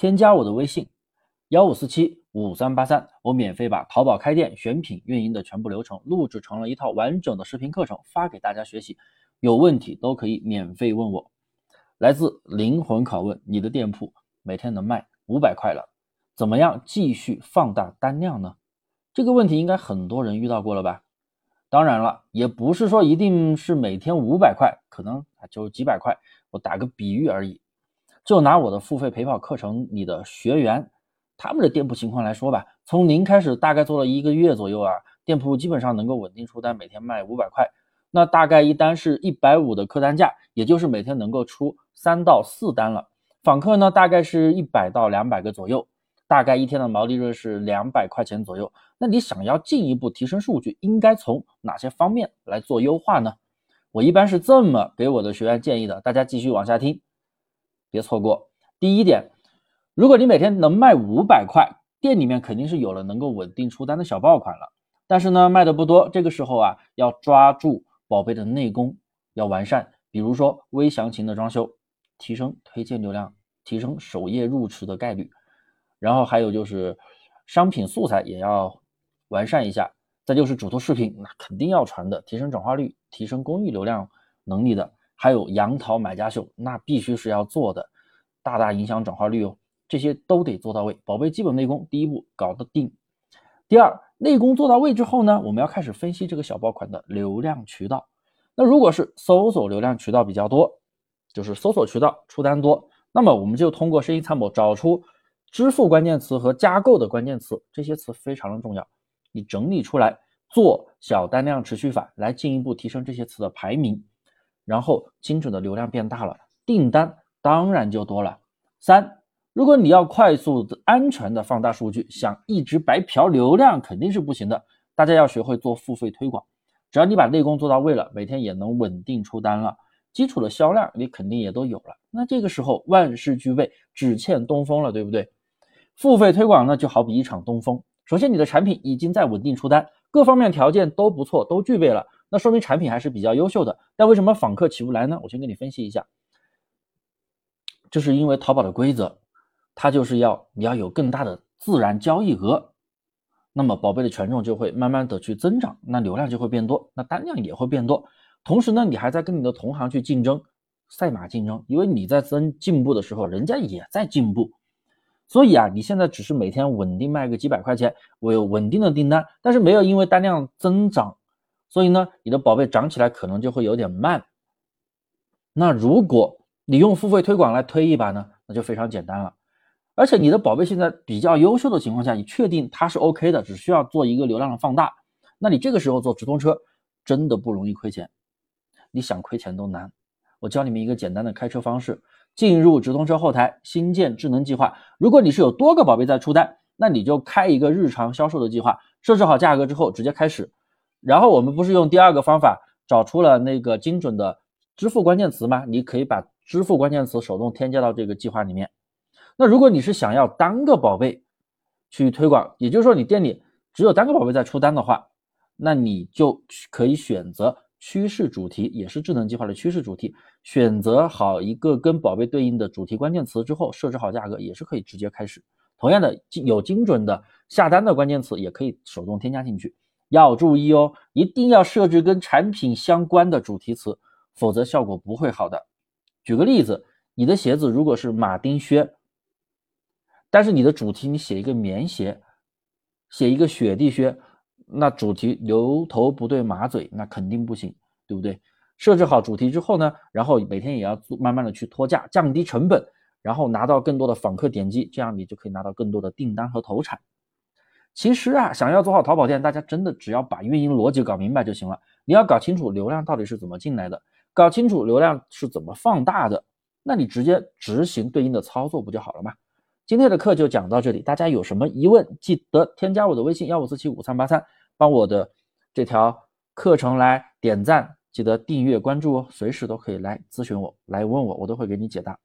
添加我的微信幺五四七五三八三，我免费把淘宝开店、选品、运营的全部流程录制成了一套完整的视频课程发给大家学习，有问题都可以免费问我。来自灵魂拷问：你的店铺每天能卖五百块了，怎么样继续放大单量呢？这个问题应该很多人遇到过了吧？当然了，也不是说一定是每天五百块，可能就几百块。我打个比喻而已。就拿我的付费陪跑课程里的学员，他们的店铺情况来说吧，从零开始，大概做了一个月左右啊，店铺基本上能够稳定出单，每天卖五百块。那大概一单是一百五的客单价，也就是每天能够出三到四单了。访客呢，大概是一百到两百个左右，大概一天的毛利润是两百块钱左右。那你想要进一步提升数据，应该从哪些方面来做优化呢？我一般是这么给我的学员建议的，大家继续往下听，别错过。第一点，如果你每天能卖五百块，店里面肯定是有了能够稳定出单的小爆款了。但是呢，卖的不多，这个时候啊，要抓住。宝贝的内功要完善，比如说微详情的装修，提升推荐流量，提升首页入池的概率。然后还有就是商品素材也要完善一下。再就是主图视频，那肯定要传的，提升转化率，提升公域流量能力的。还有杨桃买家秀，那必须是要做的，大大影响转化率哦。这些都得做到位。宝贝基本内功，第一步搞得定。第二。内功做到位之后呢，我们要开始分析这个小爆款的流量渠道。那如果是搜索流量渠道比较多，就是搜索渠道出单多，那么我们就通过生意参谋找出支付关键词和加购的关键词，这些词非常的重要。你整理出来，做小单量持续法，来进一步提升这些词的排名，然后精准的流量变大了，订单当然就多了。三。如果你要快速的、安全的放大数据，想一直白嫖流量肯定是不行的。大家要学会做付费推广，只要你把内功做到位了，每天也能稳定出单了，基础的销量你肯定也都有了。那这个时候万事俱备，只欠东风了，对不对？付费推广呢，就好比一场东风。首先，你的产品已经在稳定出单，各方面条件都不错，都具备了，那说明产品还是比较优秀的。但为什么访客起不来呢？我先给你分析一下，这是因为淘宝的规则。它就是要你要有更大的自然交易额，那么宝贝的权重就会慢慢的去增长，那流量就会变多，那单量也会变多。同时呢，你还在跟你的同行去竞争，赛马竞争，因为你在增进步的时候，人家也在进步。所以啊，你现在只是每天稳定卖个几百块钱，我有稳定的订单，但是没有因为单量增长，所以呢，你的宝贝涨起来可能就会有点慢。那如果你用付费推广来推一把呢，那就非常简单了。而且你的宝贝现在比较优秀的情况下，你确定它是 OK 的，只需要做一个流量的放大，那你这个时候做直通车真的不容易亏钱，你想亏钱都难。我教你们一个简单的开车方式：进入直通车后台，新建智能计划。如果你是有多个宝贝在出单，那你就开一个日常销售的计划，设置好价格之后直接开始。然后我们不是用第二个方法找出了那个精准的支付关键词吗？你可以把支付关键词手动添加到这个计划里面。那如果你是想要单个宝贝去推广，也就是说你店里只有单个宝贝在出单的话，那你就可以选择趋势主题，也是智能计划的趋势主题，选择好一个跟宝贝对应的主题关键词之后，设置好价格，也是可以直接开始。同样的，有精准的下单的关键词，也可以手动添加进去。要注意哦，一定要设置跟产品相关的主题词，否则效果不会好的。举个例子，你的鞋子如果是马丁靴。但是你的主题你写一个棉鞋，写一个雪地靴，那主题牛头不对马嘴，那肯定不行，对不对？设置好主题之后呢，然后每天也要慢慢的去脱价，降低成本，然后拿到更多的访客点击，这样你就可以拿到更多的订单和投产。其实啊，想要做好淘宝店，大家真的只要把运营逻辑搞明白就行了。你要搞清楚流量到底是怎么进来的，搞清楚流量是怎么放大的，那你直接执行对应的操作不就好了吗？今天的课就讲到这里，大家有什么疑问，记得添加我的微信幺五四七五三八三，帮我的这条课程来点赞，记得订阅关注哦，随时都可以来咨询我，来问我，我都会给你解答。